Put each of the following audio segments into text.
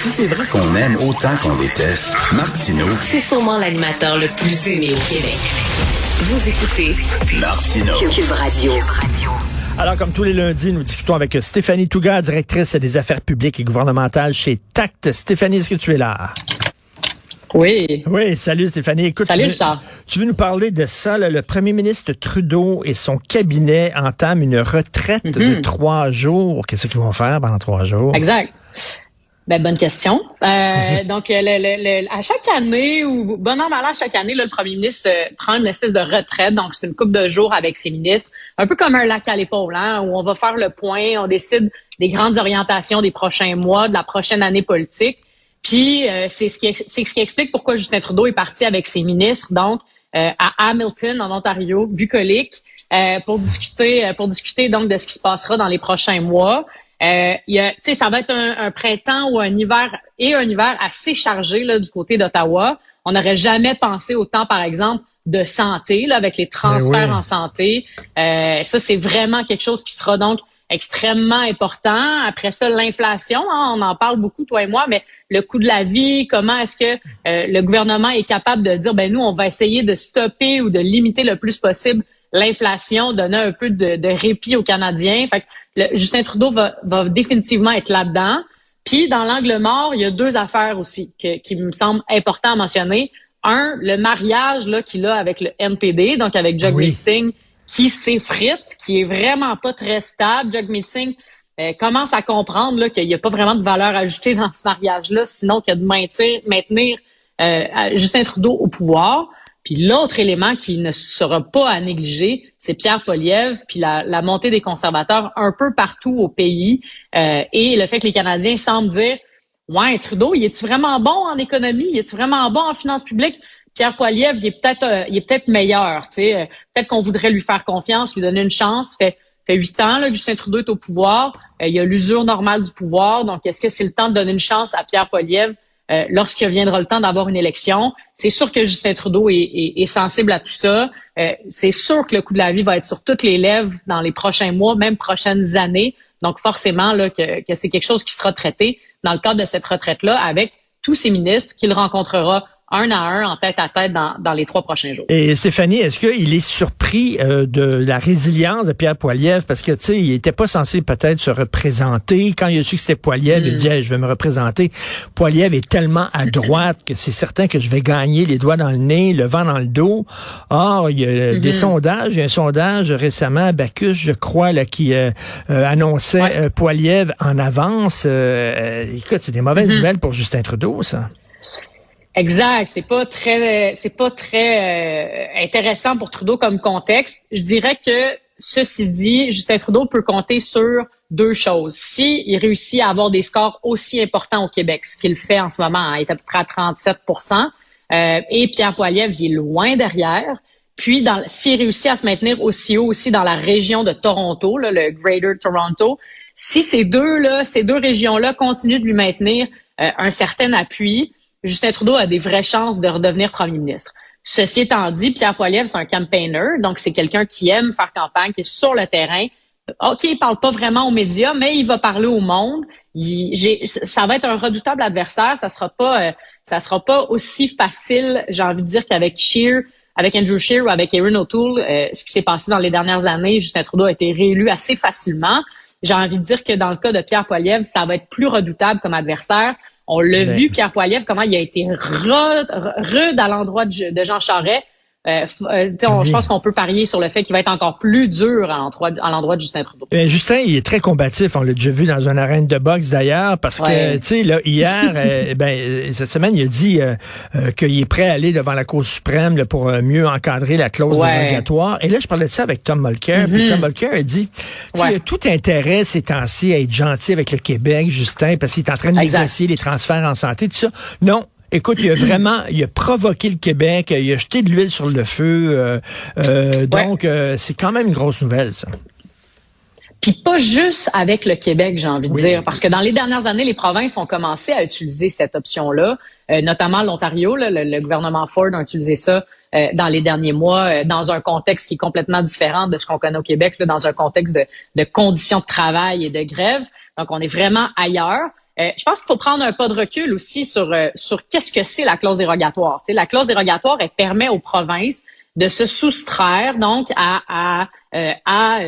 si c'est vrai qu'on aime autant qu'on déteste, Martineau, c'est sûrement l'animateur le plus aimé au Québec. Vous écoutez Martineau. Cube Radio. Alors, comme tous les lundis, nous discutons avec Stéphanie Touga, directrice des affaires publiques et gouvernementales chez TACT. Stéphanie, est-ce que tu es là? Oui. Oui, salut Stéphanie. Écoute, salut tu, veux, Richard. tu veux nous parler de ça. Là, le premier ministre Trudeau et son cabinet entament une retraite de Mhm. trois jours. Qu'est-ce qu'ils vont faire pendant trois jours? Exact. Ben, bonne question. Euh, donc, le, le- le- à chaque année, ou bon an, mal an, chaque année, là, le premier ministre euh, prend une espèce de retraite. Donc, c'est une coupe de jours avec ses ministres, un peu comme un lac à l'épaule, hein, où on va faire le point, on décide des grandes orientations des prochains mois, de la prochaine année politique. Puis, euh, c'est ce qui c'est ce qui explique pourquoi Justin Trudeau est parti avec ses ministres, donc euh, à Hamilton, en Ontario, bucolique, euh, pour discuter, pour discuter donc de ce qui se passera dans les prochains mois. Euh, il y a, tu sais, ça va être un, un printemps ou un hiver et un hiver assez chargé là, du côté d'Ottawa. On n'aurait jamais pensé autant, par exemple, de santé là, avec les transferts oui. en santé. Euh, ça, c'est vraiment quelque chose qui sera donc extrêmement important. Après ça, l'inflation, hein, on en parle beaucoup, toi et moi, mais le coût de la vie, comment est-ce que euh, le gouvernement est capable de dire, ben nous, on va essayer de stopper ou de limiter le plus possible l'inflation, donner un peu de, de répit aux Canadiens. Fait que le- Justin Trudeau va, va définitivement être là-dedans. Puis dans l'angle mort, il y a deux affaires aussi que- qui me semblent importantes à mentionner. Un, le mariage là qu'il a avec le NPD, donc avec Jagmeet Oui. Singh, qui s'effrite, qui est vraiment pas très stable. Jagmeet Singh euh, commence à comprendre qu'il n'y a pas vraiment de valeur ajoutée dans ce mariage-là, sinon qu'il y a de maintenir, maintenir euh, Justin Trudeau au pouvoir. Puis l'autre élément qui ne sera pas à négliger, c'est Pierre Poliev, puis la, la montée des conservateurs un peu partout au pays euh, et le fait que les Canadiens semblent dire Ouais, Trudeau, il est-tu vraiment bon en économie? Il est-tu vraiment bon en finances publiques? Pierre Poilievre, il est peut-être euh, il est peut-être meilleur. tu. Euh, Peut-être qu'on voudrait lui faire confiance, lui donner une chance. Fait fait huit ans là, Justin Trudeau est au pouvoir. Il y a l'usure normale du pouvoir. Donc, est-ce que c'est le temps de donner une chance à Pierre Poilievre euh, lorsque viendra le temps d'avoir une élection? C'est sûr que Justin Trudeau est, est- sensible à tout ça. Euh, c'est sûr que le coût de la vie va être sur toutes les lèvres dans les prochains mois, même prochaines années. Donc, forcément, là, que, que c'est quelque chose qui sera traité dans le cadre de cette retraite-là avec tous ses ministres qu'il rencontrera un à un, en tête à tête, dans, dans les trois prochains jours. Et Stéphanie, est-ce qu'il est surpris euh, de la résilience de Pierre Poilievre? Parce que, tu sais, il était pas censé peut-être se représenter. Quand il a su que c'était Poilievre, il Mm. dit, Hey, je vais me représenter. Poilievre est tellement à droite que c'est certain que je vais gagner les doigts dans le nez, le vent dans le dos. Or, il y a euh, des Mm-hmm. sondages. Il y a un sondage récemment à Bacchus, je crois, là, qui euh, euh, annonçait Ouais. euh, Poilievre en avance. Euh, euh, écoute, c'est des mauvaises Mm-hmm. nouvelles pour Justin Trudeau, ça. Exact. C'est pas très, c'est pas très euh, intéressant pour Trudeau comme contexte. Je dirais que ceci dit, Justin Trudeau peut compter sur deux choses. Si il réussit à avoir des scores aussi importants au Québec, ce qu'il fait en ce moment, hein, il est à peu près à 37% euh, et Pierre Poilievre, il est loin derrière. Puis, s'il réussit à se maintenir aussi haut aussi dans la région de Toronto, là, le Greater Toronto, si ces deux là, ces deux régions-là continuent de lui maintenir euh, un certain appui, Justin Trudeau a des vraies chances de redevenir premier ministre. Ceci étant dit, Pierre Poilievre, c'est un campaigner, donc c'est quelqu'un qui aime faire campagne, qui est sur le terrain. OK, il parle pas vraiment aux médias, mais il va parler au monde. Il- ça va être un redoutable adversaire. Ça sera pas, euh, ça sera pas aussi facile, j'ai envie de dire, qu'avec Scheer, avec Andrew Scheer ou avec Erin O'Toole. Euh, ce qui s'est passé dans les dernières années, Justin Trudeau a été réélu assez facilement. J'ai envie de dire que dans le cas de Pierre Poilievre, ça va être plus redoutable comme adversaire. On l'a Ben. vu, Pierre Poilievre, comment il a été rude, rude à l'endroit de, de Jean Charest. Euh, euh, on- Oui. Je pense qu'on peut parier sur le fait qu'il va être encore plus dur à l'endroit de Justin Trudeau. Euh, Justin, il est très combatif. On l'a déjà vu dans une arène de boxe d'ailleurs, parce que, tu sais, là, hier, euh, ben, cette semaine, il a dit qu'il est prêt à aller devant la Cour suprême là, pour mieux encadrer la clause Ouais. dérogatoire. Et là, je parlais de ça avec Tom Mulcair, puis Tom Mulcair a dit, tu Ouais. il a tout intérêt ces temps-ci à être gentil avec le Québec, Justin, parce qu'il est en train de Exact. négocier les transferts en santé, tout ça. Non. Écoute, il a vraiment, il a provoqué le Québec, il a jeté de l'huile sur le feu. euh, euh, Donc, euh, c'est quand même une grosse nouvelle, ça. Puis pas juste avec le Québec, j'ai envie de Oui. dire, parce que dans les dernières années, les provinces ont commencé à utiliser cette option-là, euh, notamment l'Ontario. Le, le gouvernement Ford a utilisé ça euh, dans les derniers mois, euh, dans un contexte qui est complètement différent de ce qu'on connaît au Québec, là, dans un contexte de, de conditions de travail et de grève. Donc, on est vraiment ailleurs. Euh, je pense qu'il faut prendre un pas de recul aussi sur euh, sur qu'est-ce que c'est la clause dérogatoire. la clause dérogatoire, elle permet aux provinces de se soustraire donc à à, euh, à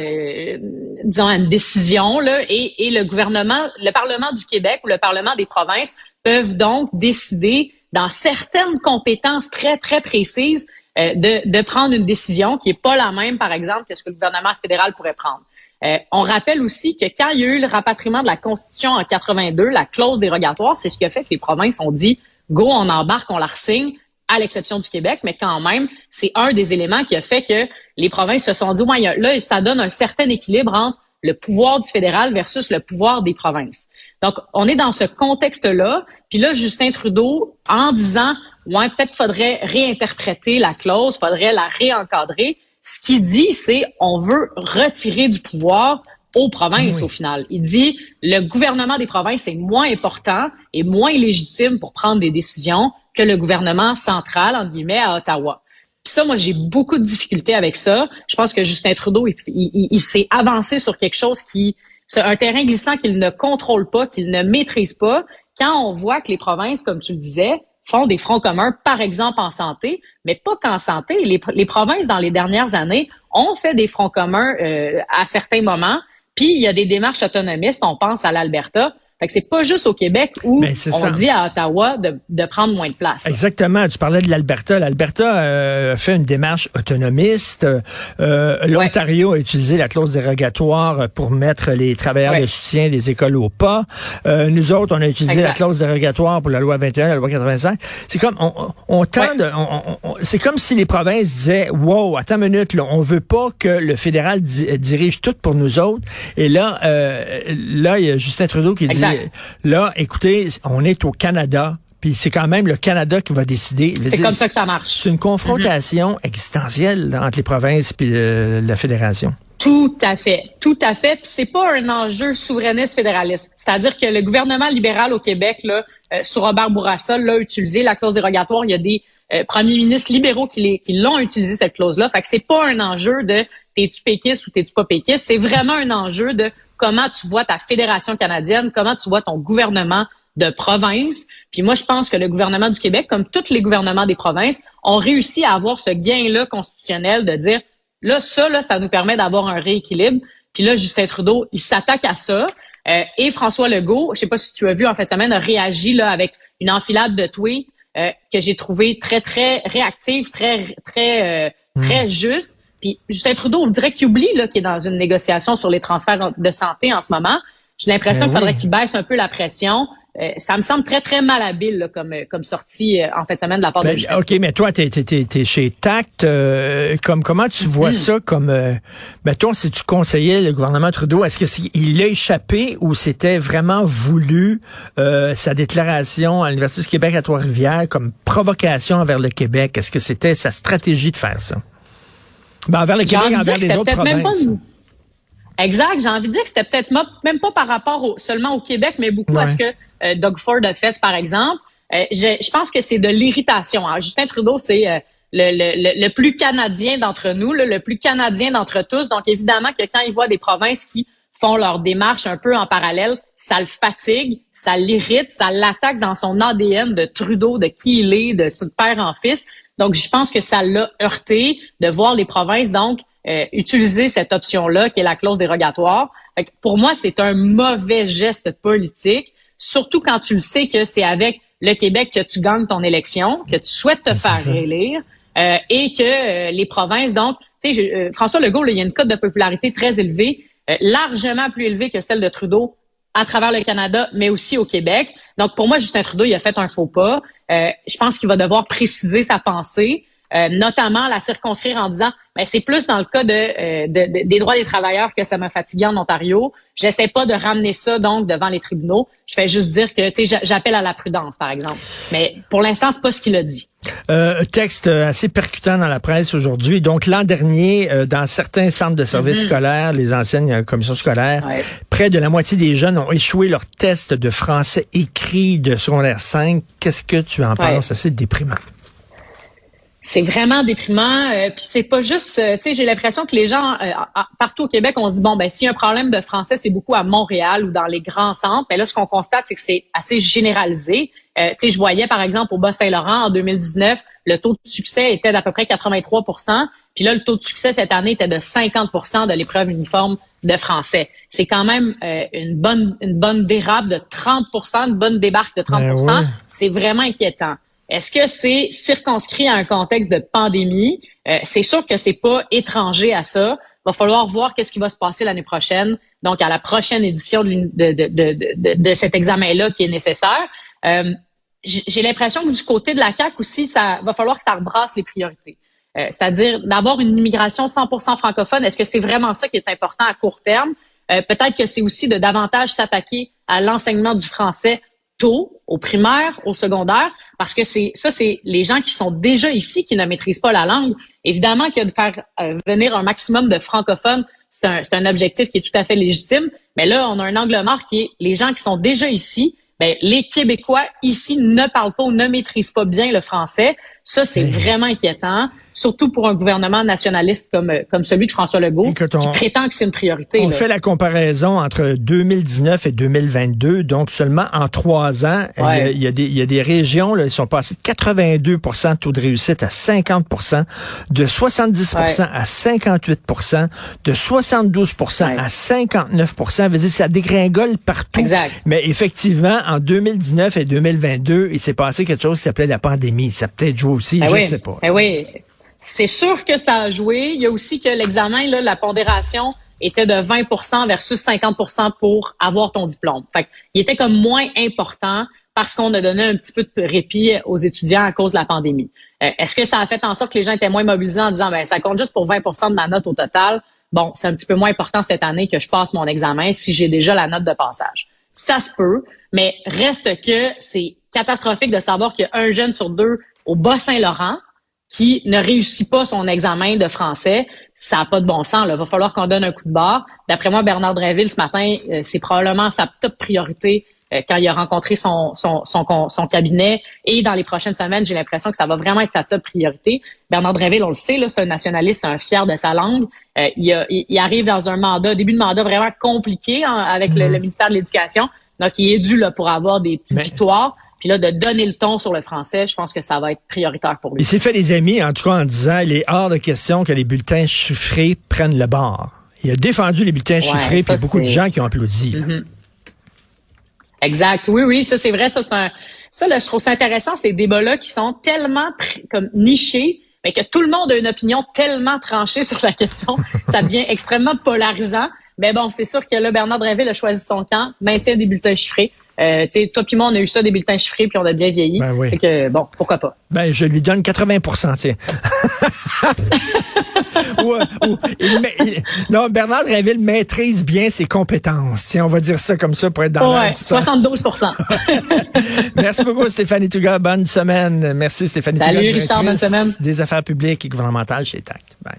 disons une décision là et, et le gouvernement, le Parlement du Québec ou le Parlement des provinces peuvent donc décider dans certaines compétences très très précises de, de prendre une décision qui est pas la même par exemple que ce que le gouvernement fédéral pourrait prendre. Euh, on rappelle aussi que quand il y a eu le rapatriement de la Constitution en 82, la clause dérogatoire, c'est ce qui a fait que les provinces ont dit go, on embarque, on la resigne, à l'exception du Québec, mais quand même, c'est un des éléments qui a fait que les provinces se sont dit, ouais, là, ça donne un certain équilibre entre le pouvoir du fédéral versus le pouvoir des provinces. Donc, on est dans ce contexte-là. Puis là, Justin Trudeau, en disant, ouais, peut-être faudrait réinterpréter la clause, faudrait la réencadrer, ce qu'il dit, c'est on veut retirer du pouvoir aux provinces au final. Il dit le gouvernement des provinces est moins important et moins légitime pour prendre des décisions que le gouvernement central, en guillemets, à Ottawa. Puis ça, moi, j'ai beaucoup de difficultés avec ça. Je pense que Justin Trudeau, il, il s'est avancé sur quelque chose qui, c'est un terrain glissant qu'il ne contrôle pas, qu'il ne maîtrise pas. Quand on voit que les provinces, comme tu le disais, font des fronts communs, par exemple en santé, mais pas qu'en santé. Les, provinces, dans les dernières années, ont fait des fronts communs euh, à certains moments, puis il y a des démarches autonomistes, on pense à l'Alberta, fait que c'est pas juste au Québec où on dit à Ottawa de, de prendre moins de place. Exactement. Tu parlais de l'Alberta. L'Alberta euh, fait une démarche autonomiste. Euh, L'Ontario a utilisé la clause dérogatoire pour mettre les travailleurs de soutien des écoles au pas. Euh, nous autres, on a utilisé la clause dérogatoire pour la loi 21, la loi 85. C'est comme on, on tend c'est comme si les provinces disaient wow, attends une minute, là, on veut pas que le fédéral dirige tout pour nous autres. Et là, euh, là, il y a Justin Trudeau qui dit là, écoutez, on est au Canada. Puis c'est quand même le Canada qui va décider. C'est comme ça que ça marche. C'est une confrontation mm-hmm. existentielle entre les provinces et euh, la fédération. Tout à fait, tout à fait. Puis c'est pas un enjeu souverainiste fédéraliste. C'est-à-dire que le gouvernement libéral au Québec, là, euh, sur Robert Bourassa, l'a utilisé la clause dérogatoire. Il y a des euh, premiers ministres libéraux qui, qui l'ont utilisé cette clause-là. Fait que c'est pas un enjeu de t'es-tu péquiste ou t'es-tu pas péquiste. C'est vraiment un enjeu de comment tu vois ta fédération canadienne, comment tu vois ton gouvernement de province. Puis moi, je pense que le gouvernement du Québec, comme tous les gouvernements des provinces, ont réussi à avoir ce gain-là constitutionnel de dire, là, ça, là, ça nous permet d'avoir un rééquilibre. Puis là, Justin Trudeau, il s'attaque à ça. Euh, et François Legault, je sais pas si tu as vu en fait semaine, a réagi là avec une enfilade de tweets euh, que j'ai trouvé très très réactive, très très euh, très hmm. juste. Puis Justin Trudeau, on dirait qu'il oublie qu'il est dans une négociation sur les transferts de santé en ce moment. J'ai l'impression ben qu'il faudrait qu'il baisse un peu la pression. Euh, ça me semble très, très malhabile comme, euh, comme sortie euh, en fin de semaine de la part de ben, Justin. OK, mais toi, tu es, chez Tact. comme, comment tu vois mm-hmm. ça comme... Ben, toi, si tu conseillais le gouvernement Trudeau, est-ce qu'il l'a échappé ou c'était vraiment voulu sa déclaration à l'Université du Québec à Trois-Rivières comme provocation envers le Québec? Est-ce que c'était sa stratégie de faire ça? Ben, envers le Québec, envers les autres provinces. Exact. J'ai envie de dire que c'était peut-être même pas par rapport seulement au Québec, mais beaucoup à ce que euh, Doug Ford a fait, par exemple. Euh, je, pense que c'est de l'irritation. Justin Trudeau, c'est euh, le, plus canadien d'entre nous, le plus canadien d'entre tous. Donc, évidemment que quand il voit des provinces qui font leur démarche un peu en parallèle, ça le fatigue, ça l'irrite, ça l'attaque dans son ADN de Trudeau, de qui il est, de son père en fils. Donc, je pense que ça l'a heurté de voir les provinces, donc, euh, utiliser cette option-là, qui est la clause dérogatoire. pour moi, c'est un mauvais geste politique, surtout quand tu le sais que c'est avec le Québec que tu gagnes ton élection, que tu souhaites te faire réélire, euh, et que euh, les provinces, donc, tu sais, François Legault, il y a une cote de popularité très élevée, largement plus élevée que celle de Trudeau à travers le Canada, mais aussi au Québec. Donc, pour moi, Justin Trudeau, il a fait un faux pas. je pense qu'il va devoir préciser sa pensée. Euh, notamment la circonscrire en disant ben, c'est plus dans le cas euh, de, des droits des travailleurs que ça m'a fatigué en Ontario. J'essaie pas de ramener ça donc devant les tribunaux. Je fais juste dire que j'appelle à la prudence, par exemple. Mais pour l'instant, c'est pas ce qu'il a dit. Euh, texte assez percutant dans la presse aujourd'hui. Donc l'an dernier, dans certains centres de services mm-hmm. scolaires, les anciennes commissions scolaires, près de la moitié des jeunes ont échoué leur test de français écrit de secondaire 5. Qu'est-ce que tu en penses? C'est assez déprimant. c'est vraiment déprimant. Euh, puis c'est pas juste, euh, tu sais, j'ai l'impression que les gens euh, partout au Québec, on se dit bon ben si un problème de français, c'est beaucoup à Montréal ou dans les grands centres. Mais là, ce qu'on constate, c'est que c'est assez généralisé. Tu sais, je voyais par exemple au Bas-Saint-Laurent en 2019, le taux de succès était d'à peu près 83% Puis là, le taux de succès cette année était de 50% de l'épreuve uniforme de français. C'est quand même une bonne une bonne dérape de 30% une bonne débarque de 30% ben C'est vraiment inquiétant. Est-ce que c'est circonscrit à un contexte de pandémie? Euh, c'est sûr que c'est pas étranger à ça. Il va falloir voir qu'est-ce qui va se passer l'année prochaine, donc à la prochaine édition de, de, de, cet examen-là qui est nécessaire. Euh, j'ai l'impression que du côté de la CAQ aussi, ça va falloir que ça rebrasse les priorités. Euh, c'est-à-dire d'avoir une immigration 100% francophone. Est-ce que c'est vraiment ça qui est important à court terme? Peut-être que c'est aussi de davantage s'attaquer à l'enseignement du français tôt, au primaire, au secondaire, parce que c'est ça, c'est les gens qui sont déjà ici qui ne maîtrisent pas la langue. Évidemment que de faire euh, venir un maximum de francophones, c'est un, un, objectif qui est tout à fait légitime. Mais là, on a un angle mort qui est les gens qui sont déjà ici. Ben, les Québécois ici ne parlent pas ou ne maîtrisent pas bien le français. Ça, c'est vraiment inquiétant surtout pour un gouvernement nationaliste comme, euh, comme celui de François Legault, qui prétend que c'est une priorité. On fait la comparaison entre 2019 et 2022, donc seulement en trois ans, il, y a, des, il, y a, des, régions, là, ils sont passés de 82% de taux de réussite à 50% de 70% à 58% de 72% à 59% dire, ça dégringole partout. Exact. Mais effectivement, en 2019 et 2022, il s'est passé quelque chose qui s'appelait la pandémie. Ça peut-être joué aussi, ben je ne sais pas. Ben oui. C'est sûr que ça a joué. Il y a aussi que l'examen, là, la pondération était de 20% versus 50% pour avoir ton diplôme. Fait il était comme moins important parce qu'on a donné un petit peu de répit aux étudiants à cause de la pandémie. Euh, est-ce que ça a fait en sorte que les gens étaient moins mobilisés en disant ben ça compte juste pour 20% de ma note au total? Bon, c'est un petit peu moins important cette année que je passe mon examen si j'ai déjà la note de passage. Ça se peut, mais reste que c'est catastrophique de savoir qu'il y a un jeune sur deux au Bas-Saint-Laurent qui ne réussit pas son examen de français, ça n'a pas de bon sens. Il va falloir qu'on donne un coup de barre. D'après moi, Bernard Drinville, ce matin, euh, c'est probablement sa top priorité euh, quand il a rencontré son, son, son, cabinet. Et dans les prochaines semaines, j'ai l'impression que ça va vraiment être sa top priorité. Bernard Drinville, on le sait, c'est un nationaliste, c'est un fier de sa langue. Euh, il, il, arrive dans un mandat, début de mandat vraiment compliqué hein, avec le, mm-hmm. ministère de l'Éducation. Donc, il est dû là, pour avoir des petites victoires. Puis là, de donner le ton sur le français, je pense que ça va être prioritaire pour lui. Il s'est fait des amis, en tout cas en disant, il est hors de question que les bulletins chiffrés prennent le bord. Il a défendu les bulletins chiffrés, puis beaucoup de gens qui ont applaudi. Mm-hmm. Exact. Oui, oui, ça c'est vrai. Ça, c'est un... ça là, je trouve ça intéressant, ces débats-là qui sont tellement comme nichés, mais que tout le monde a une opinion tellement tranchée sur la question. ça devient extrêmement polarisant. Mais bon, c'est sûr que là, Bernard Drinville a choisi son camp, maintient des bulletins chiffrés. Euh, tu sais, toi puis moi, on a eu ça, des bulletins chiffrés, puis on a bien vieilli. Ben oui. Fait que, bon, pourquoi pas? Ben, je lui donne 80 tiens. non, Bernard Drinville maîtrise bien ses compétences. Tiens, on va dire ça comme ça pour être dans ouais, 72% Merci beaucoup, Stéphanie Touga. Bonne semaine. Merci, Stéphanie Salut, Richard, bonne semaine. Des affaires publiques et gouvernementales chez TAC. Bye.